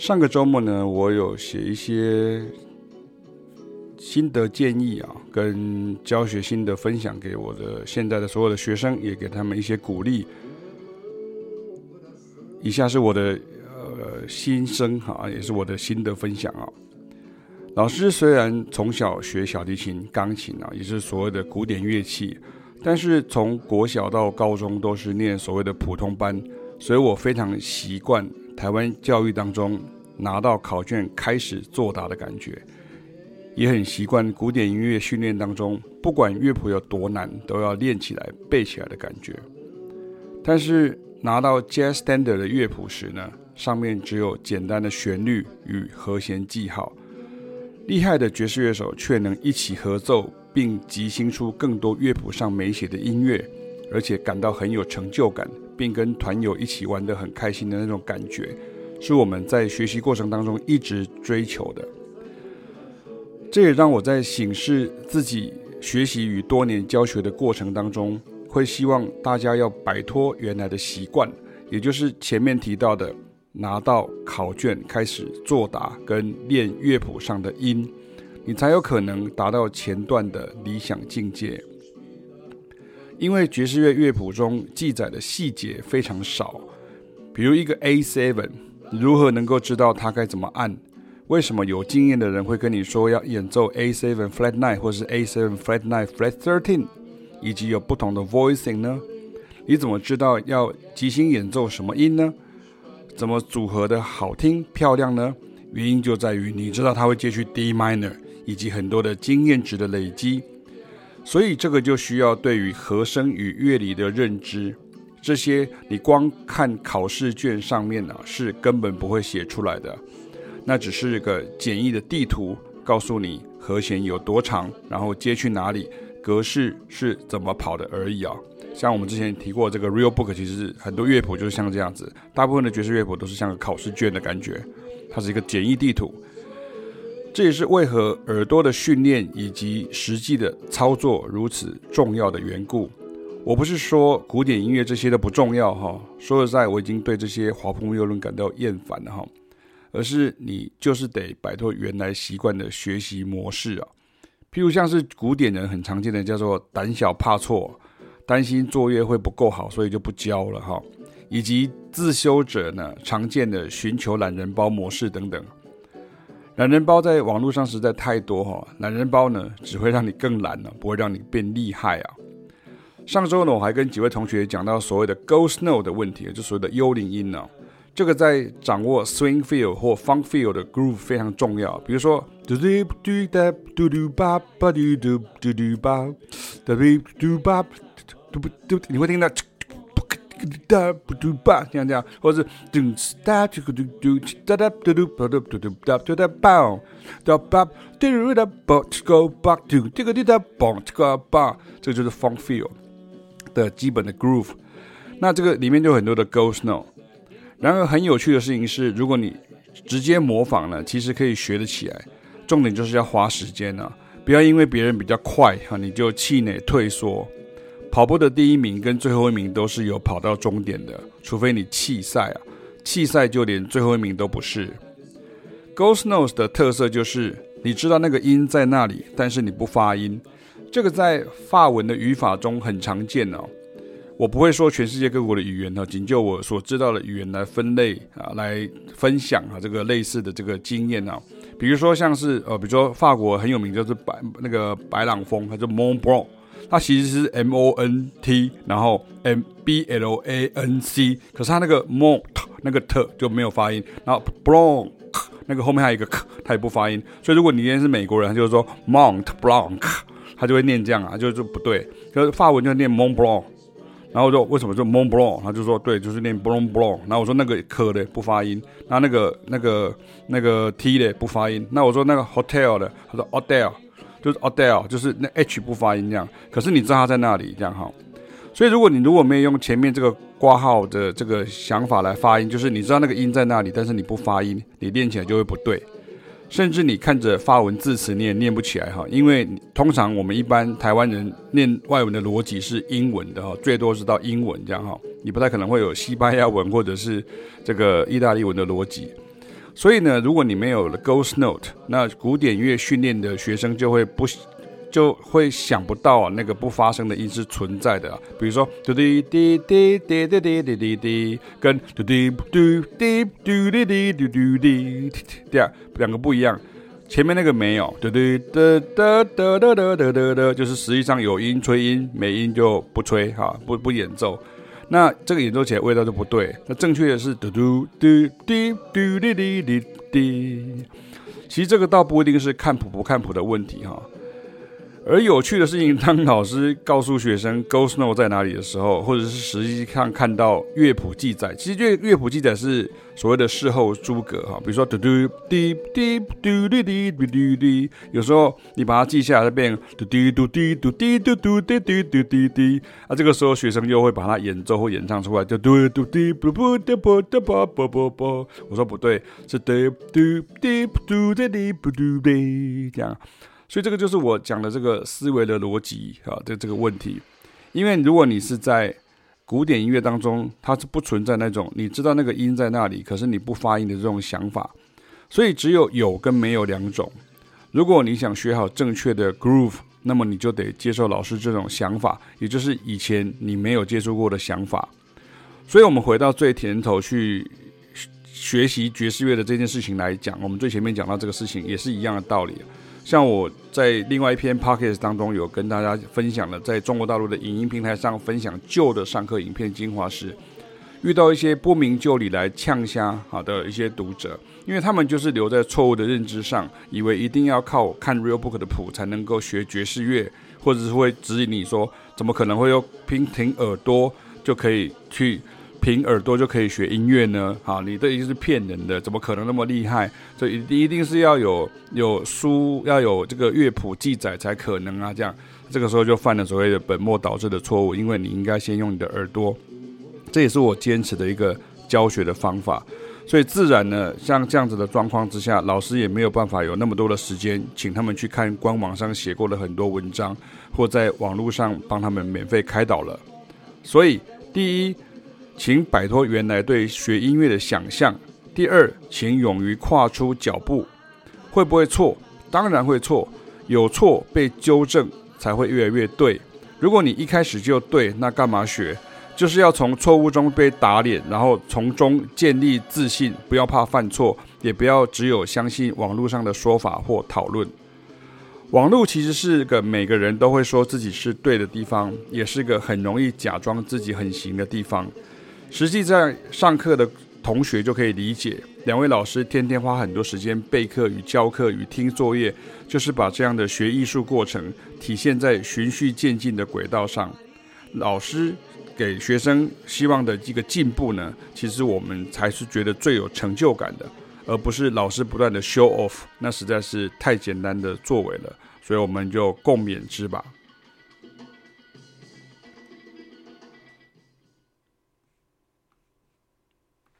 上个周末呢，我有写一些心得建议啊，跟教学心得分享给我的现在的所有的学生，也给他们一些鼓励。以下是我的呃心声哈，也是我的心得分享啊。老师虽然从小学小提琴、钢琴啊，也是所谓的古典乐器，但是从国小到高中都是念所谓的普通班，所以我非常习惯。台湾教育当中拿到考卷开始作答的感觉，也很习惯古典音乐训练当中，不管乐谱有多难，都要练起来、背起来的感觉。但是拿到 Jazz Standard 的乐谱时呢，上面只有简单的旋律与和弦记号，厉害的爵士乐手却能一起合奏，并即兴出更多乐谱上没写的音乐，而且感到很有成就感。并跟团友一起玩得很开心的那种感觉，是我们在学习过程当中一直追求的。这也让我在省视自己学习与多年教学的过程当中，会希望大家要摆脱原来的习惯，也就是前面提到的，拿到考卷开始作答跟练乐谱上的音，你才有可能达到前段的理想境界。因为爵士乐乐谱中记载的细节非常少，比如一个 A7，你如何能够知道它该怎么按？为什么有经验的人会跟你说要演奏 A7 Flat Nine 或是 A7 Flat Nine Flat Thirteen，以及有不同的 voicing 呢？你怎么知道要即兴演奏什么音呢？怎么组合的好听漂亮呢？原因就在于你知道它会接去 D minor，以及很多的经验值的累积。所以这个就需要对于和声与乐理的认知，这些你光看考试卷上面呢，是根本不会写出来的，那只是一个简易的地图，告诉你和弦有多长，然后接去哪里，格式是怎么跑的而已啊。像我们之前提过这个 Real Book，其实很多乐谱就是像这样子，大部分的爵士乐谱都是像个考试卷的感觉，它是一个简易地图。这也是为何耳朵的训练以及实际的操作如此重要的缘故。我不是说古典音乐这些都不重要哈，说实在，我已经对这些华铺谬论感到厌烦了哈。而是你就是得摆脱原来习惯的学习模式啊。譬如像是古典人很常见的叫做胆小怕错，担心作业会不够好，所以就不教了哈。以及自修者呢常见的寻求懒人包模式等等。懒人包在网络上实在太多哈，懒人包呢只会让你更懒了，不会让你变厉害啊。上周呢，我还跟几位同学讲到所谓的 g o s t Note 的问题，就所谓的幽灵音呢，这个在掌握 swing feel 或 funk feel 的 groove 非常重要。比如说，嘟嘟嘟哒嘟嘟吧吧嘟嘟嘟嘟吧，嘟嘟嘟吧嘟嘟嘟，你会听到。哒不嘟吧，这样这样，或是嘟哒嘟嘟嘟哒哒嘟嘟哒嘟嘟嘟哒嘟哒梆，哒吧嘟哒啵叽个吧嘟这个滴哒梆叽个吧，这个就是 funk feel 的基本的 groove。那这个里面就有很多的 ghost note。然而很有趣的事情是，如果你直接模仿了，其实可以学得起来。重点就是要花时间啊，不要因为别人比较快哈，你就气馁退缩。跑步的第一名跟最后一名都是有跑到终点的，除非你弃赛啊，弃赛就连最后一名都不是。Ghost notes 的特色就是你知道那个音在那里，但是你不发音。这个在法文的语法中很常见哦。我不会说全世界各国的语言呢，仅就我所知道的语言来分类啊，来分享啊这个类似的这个经验啊。比如说像是呃，比如说法国很有名就是白那个白朗峰，它叫 Mont Blanc。它其实是 M O N T，然后 M B L A N C，可是它那个 Mont 那个 T 就没有发音，然后 Blanc 那个后面还有一个 K，它也不发音。所以如果你今天是美国人，他就是说 Mont Blanc，他就会念这样啊，就就不对。可是法文就念 Mont Blanc，然后就为什么就 Mont Blanc？他就说对，就是念 Blanc Blanc。然后我说那个 K 的不发音，那那个那个那个 T 的不发音。那我说那个 Hotel 的，他说 Hotel。就是 Adele，就是那 H 不发音这样，可是你知道它在那里这样哈，所以如果你如果没有用前面这个挂号的这个想法来发音，就是你知道那个音在那里，但是你不发音，你练起来就会不对，甚至你看着发文字词你也念不起来哈，因为通常我们一般台湾人念外文的逻辑是英文的哈，最多是到英文这样哈，你不太可能会有西班牙文或者是这个意大利文的逻辑。所以呢，如果你没有了 Ghost Note，那古典乐训练的学生就会不就会想不到啊那个不发声的音是存在的。比如说嘟滴滴滴滴滴滴滴滴滴，跟嘟滴嘟滴嘟滴滴嘟嘟滴，对啊，两个不一样。前面那个没有，嘟嘟哒哒哒哒哒哒哒哒，就是实际上有音吹音，没音就不吹哈，不不演奏。那这个演奏起来味道就不对。那正确的是嘟嘟嘟滴嘟哩哩哩滴。其实这个倒不一定是看谱不看谱的问题哈。而有趣的事情，当老师告诉学生 “Go Snow” 在哪里的时候，或者是实际上看到乐谱记载，其实乐乐谱记载是所谓的事后诸葛哈，比如说嘟嘟滴滴嘟滴滴嘟嘟滴，有时候你把它记下来，它变嘟滴嘟滴嘟滴嘟嘟滴嘟嘟滴滴，啊，这个时候学生又会把它演奏或演唱出来，就嘟嘟滴啵啵哒啵哒啵啵啵啵，我说不对，是嘟嘟滴嘟滴滴啵嘟滴这样。所以这个就是我讲的这个思维的逻辑啊，这这个问题。因为如果你是在古典音乐当中，它是不存在那种你知道那个音在那里，可是你不发音的这种想法。所以只有有跟没有两种。如果你想学好正确的 groove，那么你就得接受老师这种想法，也就是以前你没有接触过的想法。所以，我们回到最前头去学习爵士乐的这件事情来讲，我们最前面讲到这个事情也是一样的道理。像我在另外一篇 podcast 当中有跟大家分享了，在中国大陆的影音平台上分享旧的上课影片精华时，遇到一些不明就里来呛虾好的一些读者，因为他们就是留在错误的认知上，以为一定要靠看 real book 的谱才能够学爵士乐，或者是会指引你说，怎么可能会用凭听耳朵就可以去。凭耳朵就可以学音乐呢？好，你这已经是骗人的，怎么可能那么厉害？所以一定是要有有书，要有这个乐谱记载才可能啊！这样，这个时候就犯了所谓的本末倒置的错误，因为你应该先用你的耳朵。这也是我坚持的一个教学的方法。所以自然呢，像这样子的状况之下，老师也没有办法有那么多的时间，请他们去看官网上写过的很多文章，或在网络上帮他们免费开导了。所以，第一。请摆脱原来对学音乐的想象。第二，请勇于跨出脚步。会不会错？当然会错。有错被纠正才会越来越对。如果你一开始就对，那干嘛学？就是要从错误中被打脸，然后从中建立自信。不要怕犯错，也不要只有相信网络上的说法或讨论。网络其实是个每个人都会说自己是对的地方，也是个很容易假装自己很行的地方。实际在上课的同学就可以理解，两位老师天天花很多时间备课与教课与听作业，就是把这样的学艺术过程体现在循序渐进的轨道上。老师给学生希望的这个进步呢，其实我们才是觉得最有成就感的，而不是老师不断的 show off，那实在是太简单的作为了。所以我们就共勉之吧。